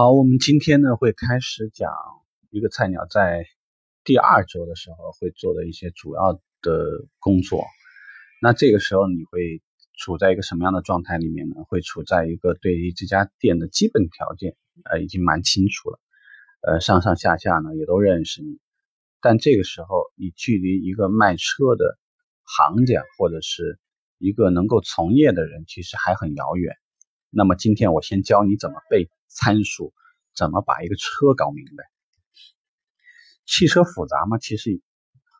好，我们今天呢会开始讲一个菜鸟在第二周的时候会做的一些主要的工作。那这个时候你会处在一个什么样的状态里面呢？会处在一个对于这家店的基本条件呃已经蛮清楚了，呃上上下下呢也都认识你，但这个时候你距离一个卖车的行家或者是一个能够从业的人其实还很遥远。那么今天我先教你怎么背。参数怎么把一个车搞明白？汽车复杂吗？其实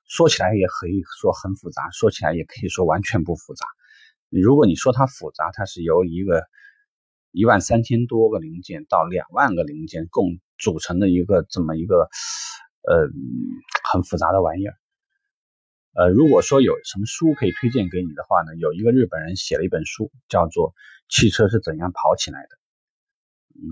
说起来也可以说很复杂，说起来也可以说完全不复杂。如果你说它复杂，它是由一个一万三千多个零件到两万个零件共组成的一个这么一个呃很复杂的玩意儿。呃，如果说有什么书可以推荐给你的话呢，有一个日本人写了一本书，叫做《汽车是怎样跑起来的》。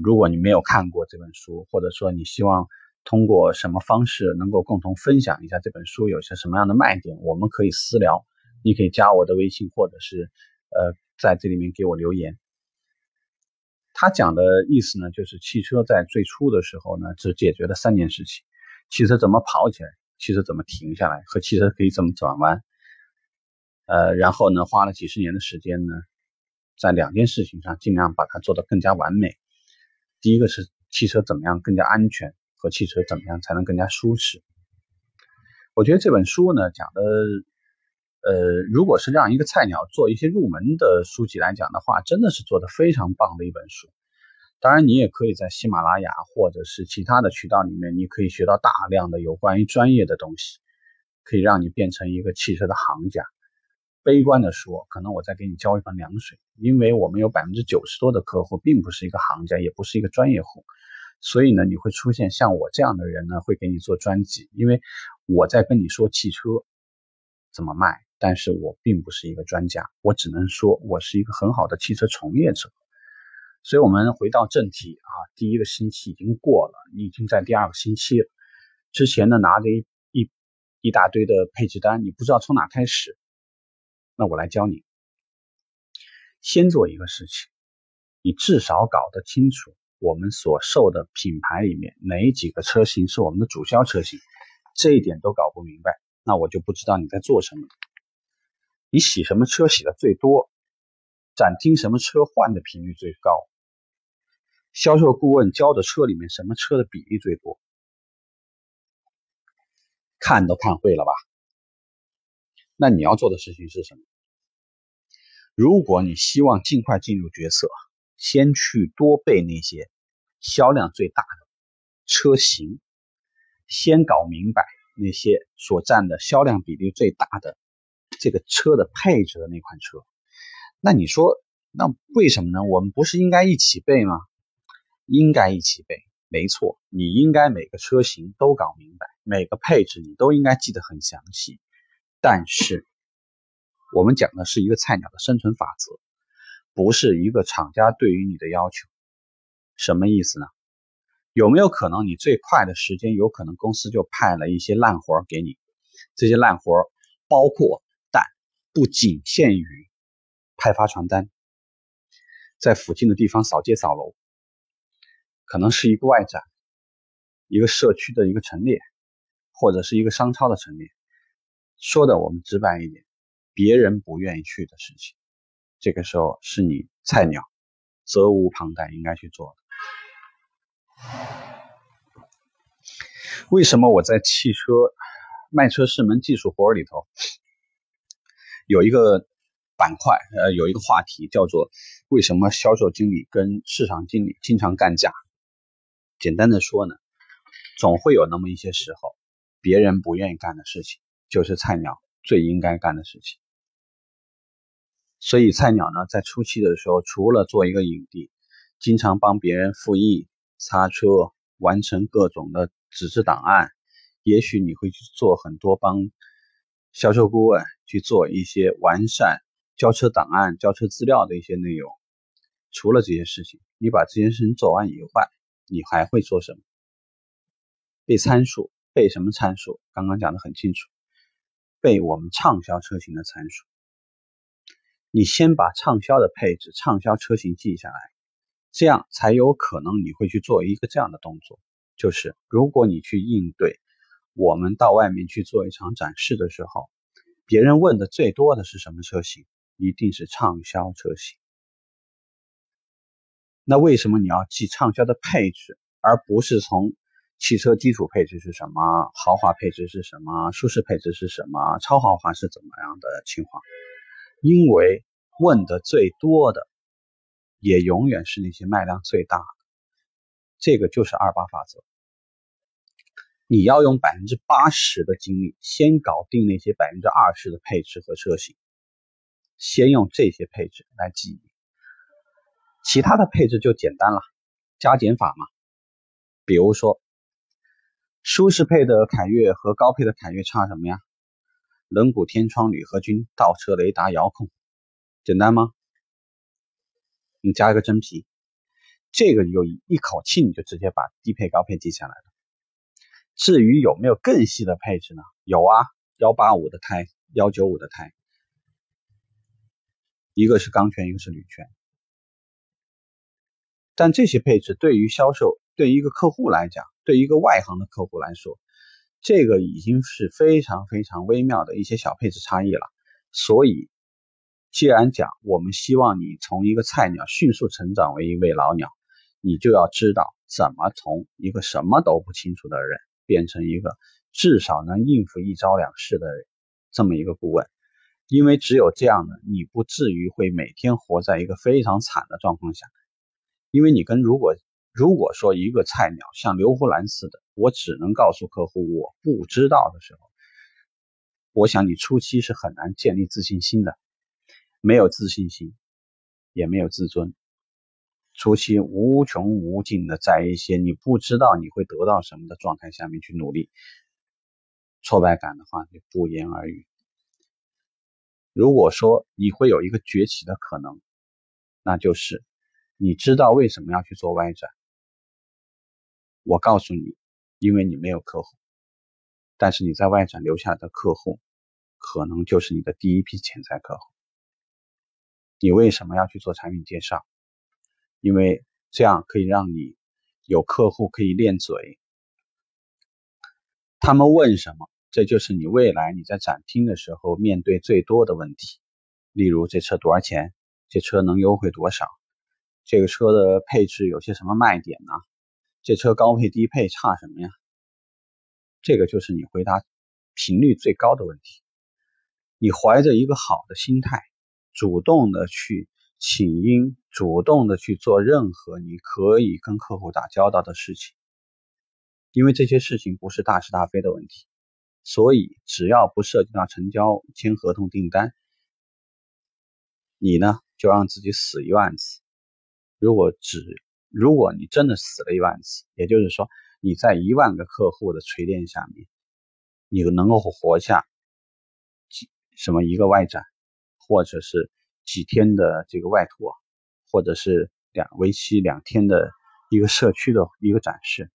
如果你没有看过这本书，或者说你希望通过什么方式能够共同分享一下这本书有些什么样的卖点，我们可以私聊。你可以加我的微信，或者是呃在这里面给我留言。他讲的意思呢，就是汽车在最初的时候呢，只解决了三件事情：汽车怎么跑起来，汽车怎么停下来，和汽车可以怎么转弯。呃，然后呢，花了几十年的时间呢，在两件事情上尽量把它做得更加完美。第一个是汽车怎么样更加安全，和汽车怎么样才能更加舒适。我觉得这本书呢讲的，呃，如果是让一个菜鸟做一些入门的书籍来讲的话，真的是做的非常棒的一本书。当然，你也可以在喜马拉雅或者是其他的渠道里面，你可以学到大量的有关于专业的东西，可以让你变成一个汽车的行家。悲观的说，可能我再给你浇一盆凉水，因为我们有百分之九十多的客户并不是一个行家，也不是一个专业户，所以呢，你会出现像我这样的人呢，会给你做专辑，因为我在跟你说汽车怎么卖，但是我并不是一个专家，我只能说我是一个很好的汽车从业者。所以，我们回到正题啊，第一个星期已经过了，你已经在第二个星期了，之前呢拿着一一一大堆的配置单，你不知道从哪开始。那我来教你，先做一个事情，你至少搞得清楚我们所售的品牌里面哪几个车型是我们的主销车型，这一点都搞不明白，那我就不知道你在做什么。你洗什么车洗的最多？展厅什么车换的频率最高？销售顾问教的车里面什么车的比例最多？看都看会了吧？那你要做的事情是什么？如果你希望尽快进入角色，先去多背那些销量最大的车型，先搞明白那些所占的销量比例最大的这个车的配置的那款车。那你说，那为什么呢？我们不是应该一起背吗？应该一起背，没错，你应该每个车型都搞明白，每个配置你都应该记得很详细。但是，我们讲的是一个菜鸟的生存法则，不是一个厂家对于你的要求。什么意思呢？有没有可能你最快的时间，有可能公司就派了一些烂活给你？这些烂活包括，但不仅限于派发传单，在附近的地方扫街扫楼，可能是一个外展，一个社区的一个陈列，或者是一个商超的陈列。说的我们直白一点，别人不愿意去的事情，这个时候是你菜鸟责无旁贷应该去做的。为什么我在汽车卖车是门技术活里头有一个板块，呃，有一个话题叫做为什么销售经理跟市场经理经常干架？简单的说呢，总会有那么一些时候，别人不愿意干的事情。就是菜鸟最应该干的事情，所以菜鸟呢，在初期的时候，除了做一个影帝，经常帮别人复议、擦车、完成各种的纸质档案，也许你会去做很多帮销售顾问去做一些完善交车档案、交车资料的一些内容。除了这些事情，你把这件事情做完以外，你还会做什么？背参数，背什么参数？刚刚讲的很清楚。背我们畅销车型的参数，你先把畅销的配置、畅销车型记下来，这样才有可能你会去做一个这样的动作，就是如果你去应对我们到外面去做一场展示的时候，别人问的最多的是什么车型？一定是畅销车型。那为什么你要记畅销的配置，而不是从汽车基础配置是什么、豪华配置是什么、舒适配置是什么、超豪华是怎么样的情况？因为问的最多的，也永远是那些卖量最大的。这个就是二八法则。你要用百分之八十的精力，先搞定那些百分之二十的配置和车型。先用这些配置来记忆，其他的配置就简单了，加减法嘛。比如说，舒适配的凯越和高配的凯越差什么呀？轮毂、天窗、铝合金、倒车雷达、遥控，简单吗？你加一个真皮，这个有一口气你就直接把低配高配记下来了。至于有没有更细的配置呢？有啊，幺八五的胎，幺九五的胎。一个是钢圈，一个是铝圈，但这些配置对于销售，对于一个客户来讲，对一个外行的客户来说，这个已经是非常非常微妙的一些小配置差异了。所以，既然讲我们希望你从一个菜鸟迅速成长为一位老鸟，你就要知道怎么从一个什么都不清楚的人，变成一个至少能应付一招两式的人这么一个顾问。因为只有这样呢，你不至于会每天活在一个非常惨的状况下。因为你跟如果如果说一个菜鸟像刘胡兰似的，我只能告诉客户我不知道的时候，我想你初期是很难建立自信心的，没有自信心，也没有自尊，初期无穷无尽的在一些你不知道你会得到什么的状态下面去努力，挫败感的话就不言而喻。如果说你会有一个崛起的可能，那就是你知道为什么要去做外展。我告诉你，因为你没有客户，但是你在外展留下的客户，可能就是你的第一批潜在客户。你为什么要去做产品介绍？因为这样可以让你有客户可以练嘴，他们问什么？这就是你未来你在展厅的时候面对最多的问题，例如这车多少钱？这车能优惠多少？这个车的配置有些什么卖点呢？这车高配低配差什么呀？这个就是你回答频率最高的问题。你怀着一个好的心态，主动的去请缨，主动的去做任何你可以跟客户打交道的事情，因为这些事情不是大是大非的问题。所以，只要不涉及到成交、签合同、订单，你呢就让自己死一万次。如果只如果你真的死了一万次，也就是说你在一万个客户的锤炼下面，你能够活下几什么一个外展，或者是几天的这个外拓，或者是两为期两天的一个社区的一个展示，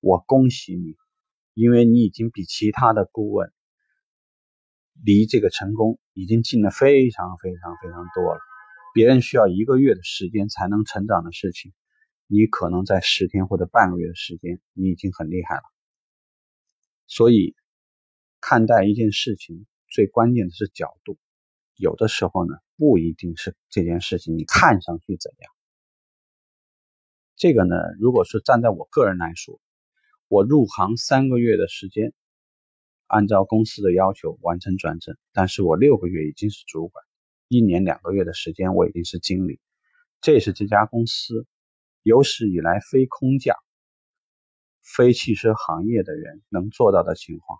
我恭喜你。因为你已经比其他的顾问离这个成功已经近了非常非常非常多了。别人需要一个月的时间才能成长的事情，你可能在十天或者半个月的时间，你已经很厉害了。所以，看待一件事情最关键的是角度。有的时候呢，不一定是这件事情你看上去怎样。这个呢，如果是站在我个人来说。我入行三个月的时间，按照公司的要求完成转正，但是我六个月已经是主管，一年两个月的时间我已经是经理，这是这家公司有史以来非空降、非汽车行业的人能做到的情况。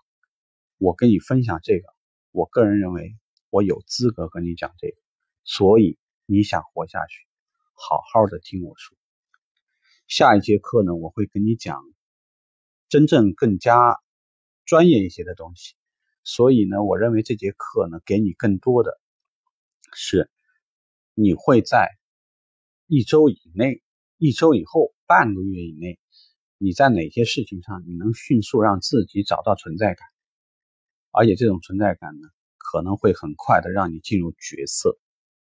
我跟你分享这个，我个人认为我有资格跟你讲这个，所以你想活下去，好好的听我说。下一节课呢，我会跟你讲。真正更加专业一些的东西，所以呢，我认为这节课呢，给你更多的是你会在一周以内、一周以后、半个月以内，你在哪些事情上你能迅速让自己找到存在感，而且这种存在感呢，可能会很快的让你进入角色。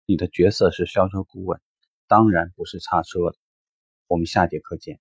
你的角色是销售顾问，当然不是叉车的。我们下节课见。